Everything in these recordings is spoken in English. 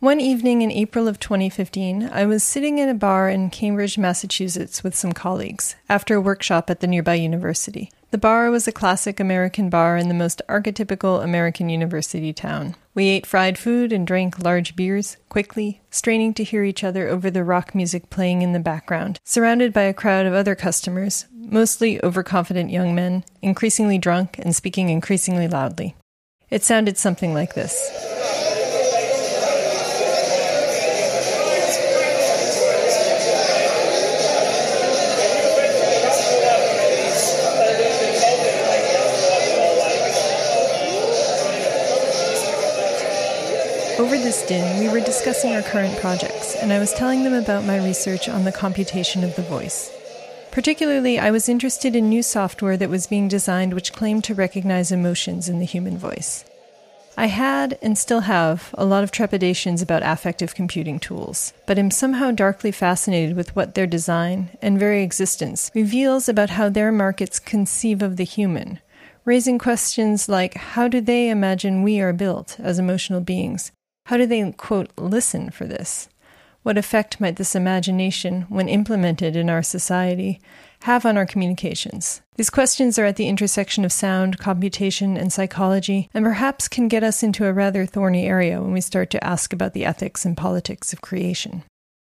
One evening in April of 2015, I was sitting in a bar in Cambridge, Massachusetts with some colleagues after a workshop at the nearby university. The bar was a classic American bar in the most archetypical American university town. We ate fried food and drank large beers, quickly, straining to hear each other over the rock music playing in the background, surrounded by a crowd of other customers, mostly overconfident young men, increasingly drunk and speaking increasingly loudly. It sounded something like this. Over this din, we were discussing our current projects, and I was telling them about my research on the computation of the voice. Particularly, I was interested in new software that was being designed which claimed to recognize emotions in the human voice. I had, and still have, a lot of trepidations about affective computing tools, but am somehow darkly fascinated with what their design and very existence reveals about how their markets conceive of the human, raising questions like how do they imagine we are built as emotional beings, how do they, quote, listen for this? What effect might this imagination, when implemented in our society, have on our communications? These questions are at the intersection of sound, computation, and psychology, and perhaps can get us into a rather thorny area when we start to ask about the ethics and politics of creation.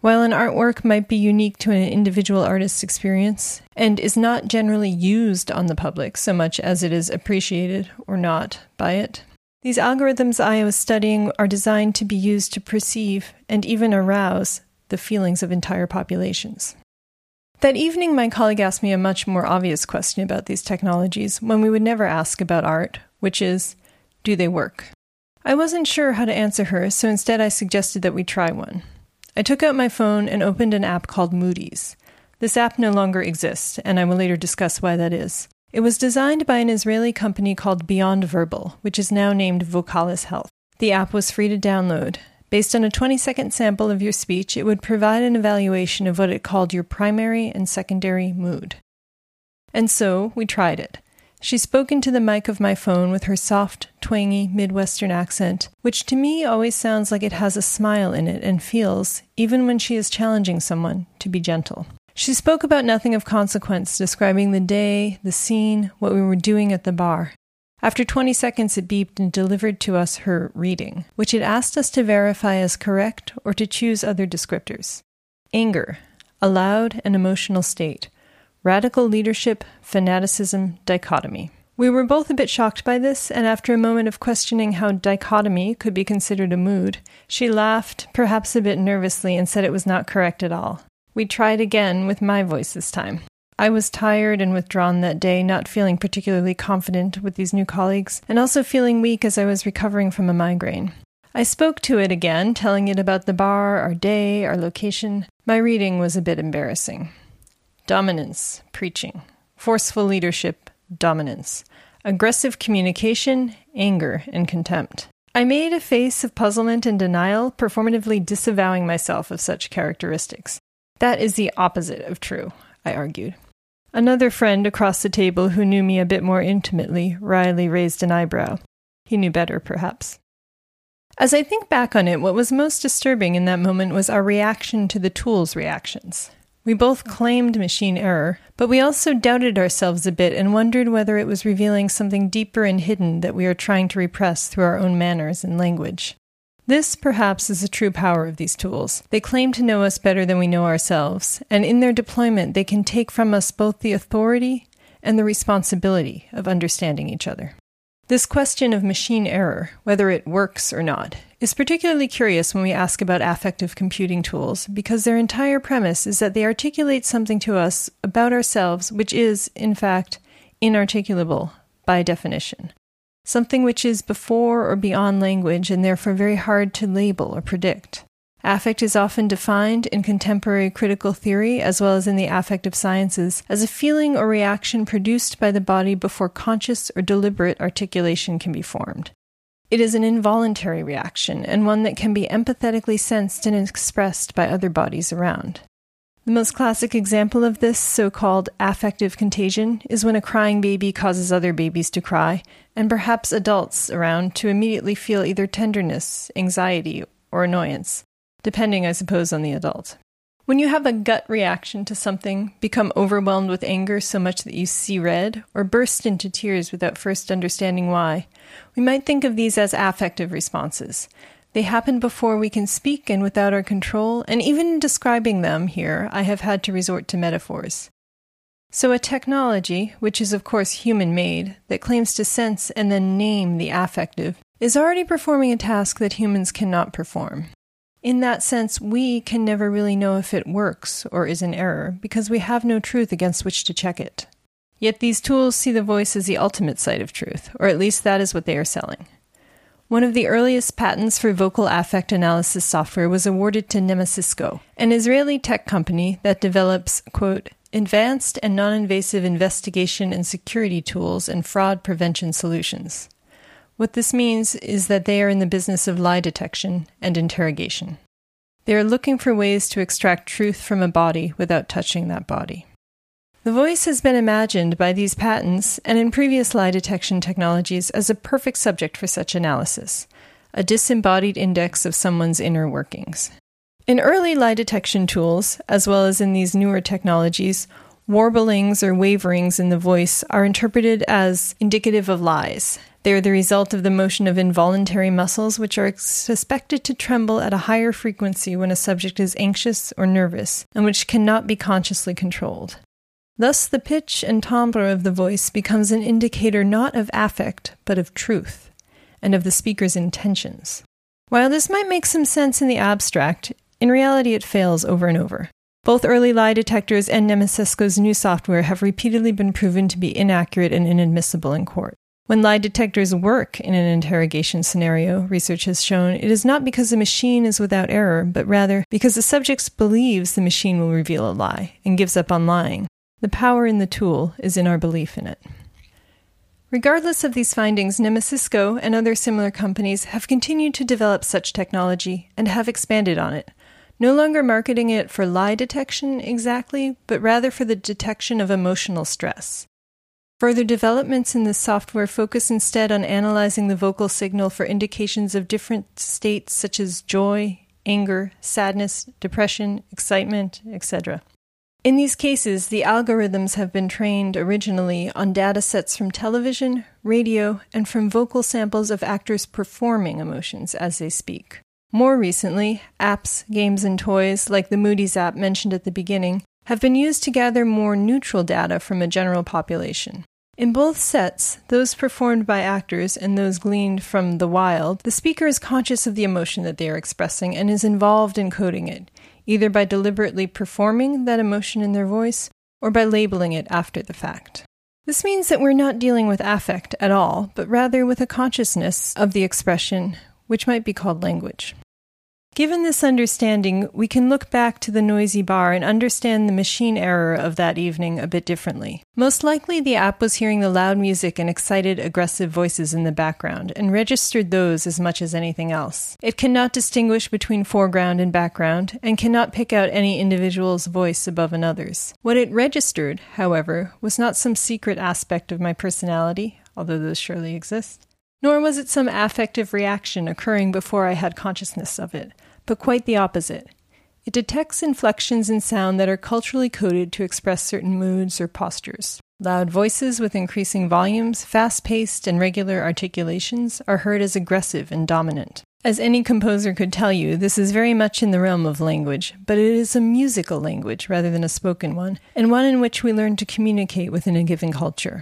While an artwork might be unique to an individual artist's experience and is not generally used on the public so much as it is appreciated or not by it, these algorithms I was studying are designed to be used to perceive and even arouse the feelings of entire populations. That evening, my colleague asked me a much more obvious question about these technologies, one we would never ask about art, which is do they work? I wasn't sure how to answer her, so instead I suggested that we try one. I took out my phone and opened an app called Moodies. This app no longer exists, and I will later discuss why that is. It was designed by an Israeli company called Beyond Verbal, which is now named Vocalis Health. The app was free to download. Based on a 20 second sample of your speech, it would provide an evaluation of what it called your primary and secondary mood. And so we tried it. She spoke into the mic of my phone with her soft, twangy Midwestern accent, which to me always sounds like it has a smile in it and feels, even when she is challenging someone, to be gentle. She spoke about nothing of consequence, describing the day, the scene, what we were doing at the bar. After 20 seconds, it beeped and delivered to us her reading, which it asked us to verify as correct or to choose other descriptors. Anger, a loud and emotional state. Radical leadership, fanaticism, dichotomy. We were both a bit shocked by this, and after a moment of questioning how dichotomy could be considered a mood, she laughed, perhaps a bit nervously, and said it was not correct at all. We tried again with my voice this time. I was tired and withdrawn that day, not feeling particularly confident with these new colleagues, and also feeling weak as I was recovering from a migraine. I spoke to it again, telling it about the bar, our day, our location. My reading was a bit embarrassing. Dominance, preaching. Forceful leadership, dominance. Aggressive communication, anger, and contempt. I made a face of puzzlement and denial, performatively disavowing myself of such characteristics. That is the opposite of true, I argued. Another friend across the table who knew me a bit more intimately wryly raised an eyebrow. He knew better, perhaps. As I think back on it, what was most disturbing in that moment was our reaction to the tool's reactions. We both claimed machine error, but we also doubted ourselves a bit and wondered whether it was revealing something deeper and hidden that we are trying to repress through our own manners and language. This, perhaps, is the true power of these tools. They claim to know us better than we know ourselves, and in their deployment, they can take from us both the authority and the responsibility of understanding each other. This question of machine error, whether it works or not, is particularly curious when we ask about affective computing tools because their entire premise is that they articulate something to us about ourselves which is, in fact, inarticulable by definition something which is before or beyond language and therefore very hard to label or predict. Affect is often defined in contemporary critical theory, as well as in the affective sciences, as a feeling or reaction produced by the body before conscious or deliberate articulation can be formed. It is an involuntary reaction, and one that can be empathetically sensed and expressed by other bodies around. The most classic example of this so called affective contagion is when a crying baby causes other babies to cry, and perhaps adults around to immediately feel either tenderness, anxiety, or annoyance, depending, I suppose, on the adult. When you have a gut reaction to something, become overwhelmed with anger so much that you see red, or burst into tears without first understanding why, we might think of these as affective responses. They happen before we can speak and without our control, and even in describing them here, I have had to resort to metaphors. So, a technology, which is of course human made, that claims to sense and then name the affective, is already performing a task that humans cannot perform. In that sense, we can never really know if it works or is an error because we have no truth against which to check it. Yet these tools see the voice as the ultimate site of truth, or at least that is what they are selling. One of the earliest patents for vocal affect analysis software was awarded to Nemesysco, an Israeli tech company that develops, quote, advanced and non invasive investigation and security tools and fraud prevention solutions. What this means is that they are in the business of lie detection and interrogation. They are looking for ways to extract truth from a body without touching that body. The voice has been imagined by these patents and in previous lie detection technologies as a perfect subject for such analysis, a disembodied index of someone's inner workings. In early lie detection tools, as well as in these newer technologies, warblings or waverings in the voice are interpreted as indicative of lies they are the result of the motion of involuntary muscles, which are suspected to tremble at a higher frequency when a subject is anxious or nervous, and which cannot be consciously controlled. Thus, the pitch and timbre of the voice becomes an indicator not of affect, but of truth, and of the speaker's intentions. While this might make some sense in the abstract, in reality it fails over and over. Both early lie detectors and Nemesysco's new software have repeatedly been proven to be inaccurate and inadmissible in court. When lie detectors work in an interrogation scenario, research has shown, it is not because the machine is without error, but rather because the subject believes the machine will reveal a lie and gives up on lying. The power in the tool is in our belief in it. Regardless of these findings, Nemesysco and other similar companies have continued to develop such technology and have expanded on it, no longer marketing it for lie detection exactly, but rather for the detection of emotional stress. Further developments in this software focus instead on analyzing the vocal signal for indications of different states such as joy, anger, sadness, depression, excitement, etc. In these cases, the algorithms have been trained originally on data sets from television, radio, and from vocal samples of actors performing emotions as they speak. More recently, apps, games, and toys, like the Moodies app mentioned at the beginning, have been used to gather more neutral data from a general population. In both sets, those performed by actors and those gleaned from the wild, the speaker is conscious of the emotion that they are expressing and is involved in coding it, either by deliberately performing that emotion in their voice or by labeling it after the fact. This means that we're not dealing with affect at all, but rather with a consciousness of the expression, which might be called language. Given this understanding, we can look back to the noisy bar and understand the machine error of that evening a bit differently. Most likely, the app was hearing the loud music and excited, aggressive voices in the background and registered those as much as anything else. It cannot distinguish between foreground and background and cannot pick out any individual's voice above another's. What it registered, however, was not some secret aspect of my personality, although those surely exist. Nor was it some affective reaction occurring before I had consciousness of it but quite the opposite. It detects inflections in sound that are culturally coded to express certain moods or postures. Loud voices with increasing volumes, fast paced, and regular articulations are heard as aggressive and dominant. As any composer could tell you, this is very much in the realm of language, but it is a musical language rather than a spoken one, and one in which we learn to communicate within a given culture.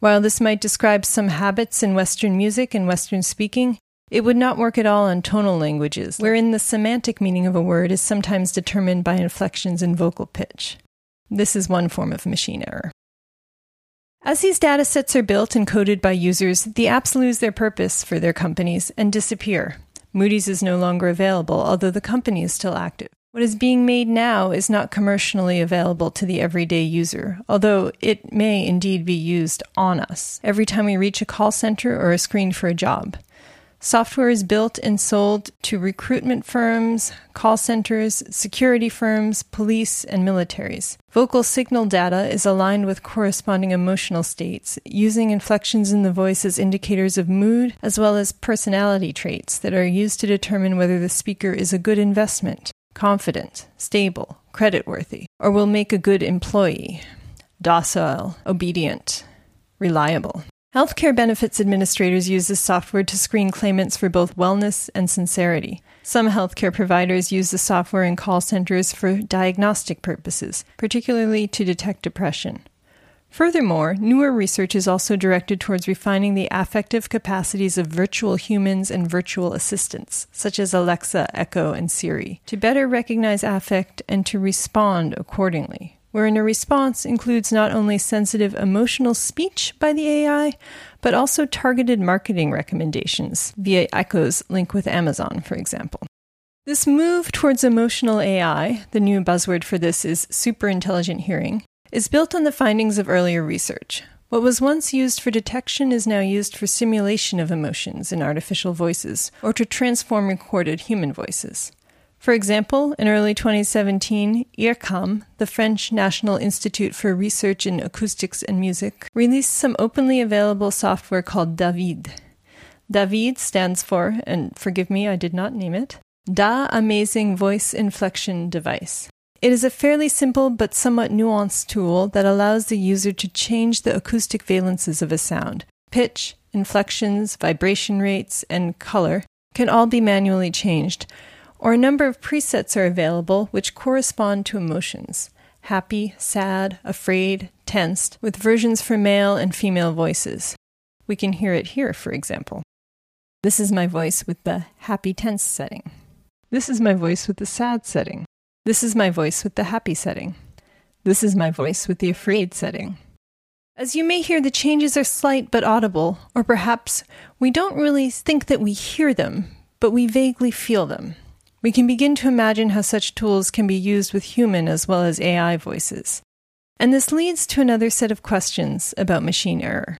While this might describe some habits in Western music and Western speaking, it would not work at all on tonal languages, wherein the semantic meaning of a word is sometimes determined by inflections in vocal pitch. This is one form of machine error. As these data sets are built and coded by users, the apps lose their purpose for their companies and disappear. Moodies is no longer available, although the company is still active. What is being made now is not commercially available to the everyday user, although it may indeed be used on us every time we reach a call center or a screen for a job. Software is built and sold to recruitment firms, call centers, security firms, police, and militaries. Vocal signal data is aligned with corresponding emotional states, using inflections in the voice as indicators of mood, as well as personality traits that are used to determine whether the speaker is a good investment, confident, stable, creditworthy, or will make a good employee, docile, obedient, reliable. Healthcare benefits administrators use this software to screen claimants for both wellness and sincerity. Some healthcare providers use the software in call centers for diagnostic purposes, particularly to detect depression. Furthermore, newer research is also directed towards refining the affective capacities of virtual humans and virtual assistants, such as Alexa, Echo, and Siri, to better recognize affect and to respond accordingly wherein a response includes not only sensitive emotional speech by the AI, but also targeted marketing recommendations via Echo's link with Amazon, for example. This move towards emotional AI, the new buzzword for this is superintelligent hearing, is built on the findings of earlier research. What was once used for detection is now used for simulation of emotions in artificial voices, or to transform recorded human voices. For example, in early 2017, IRCAM, the French National Institute for Research in Acoustics and Music, released some openly available software called David. David stands for, and forgive me, I did not name it, Da Amazing Voice Inflection Device. It is a fairly simple but somewhat nuanced tool that allows the user to change the acoustic valences of a sound. Pitch, inflections, vibration rates, and color can all be manually changed or a number of presets are available which correspond to emotions happy, sad, afraid, tensed, with versions for male and female voices. We can hear it here, for example. This is my voice with the happy tense setting. This is my voice with the sad setting. This is my voice with the happy setting. This is my voice with the afraid setting. As you may hear, the changes are slight but audible, or perhaps we don't really think that we hear them, but we vaguely feel them. We can begin to imagine how such tools can be used with human as well as AI voices. And this leads to another set of questions about machine error.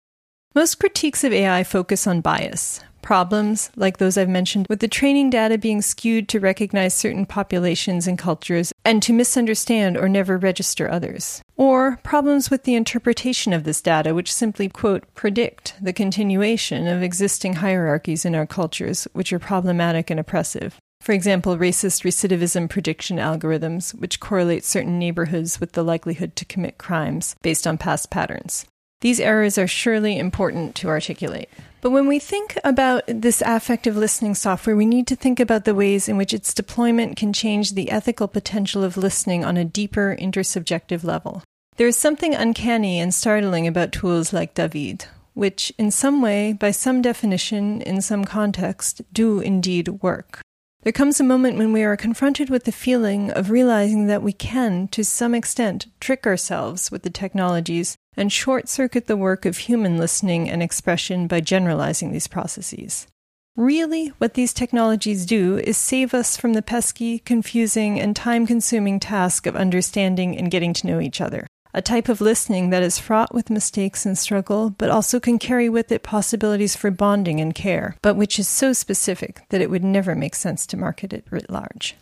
Most critiques of AI focus on bias, problems like those I've mentioned with the training data being skewed to recognize certain populations and cultures and to misunderstand or never register others. Or problems with the interpretation of this data, which simply, quote, predict the continuation of existing hierarchies in our cultures, which are problematic and oppressive. For example, racist recidivism prediction algorithms, which correlate certain neighborhoods with the likelihood to commit crimes based on past patterns. These errors are surely important to articulate. But when we think about this affective listening software, we need to think about the ways in which its deployment can change the ethical potential of listening on a deeper intersubjective level. There is something uncanny and startling about tools like David, which, in some way, by some definition, in some context, do indeed work. There comes a moment when we are confronted with the feeling of realizing that we can, to some extent, trick ourselves with the technologies and short circuit the work of human listening and expression by generalizing these processes. Really, what these technologies do is save us from the pesky, confusing, and time consuming task of understanding and getting to know each other a type of listening that is fraught with mistakes and struggle, but also can carry with it possibilities for bonding and care, but which is so specific that it would never make sense to market it writ large.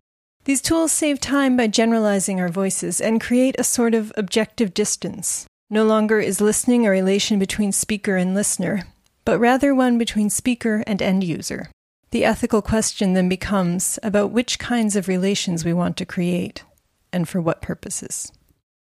These tools save time by generalizing our voices and create a sort of objective distance. No longer is listening a relation between speaker and listener, but rather one between speaker and end user. The ethical question then becomes about which kinds of relations we want to create and for what purposes.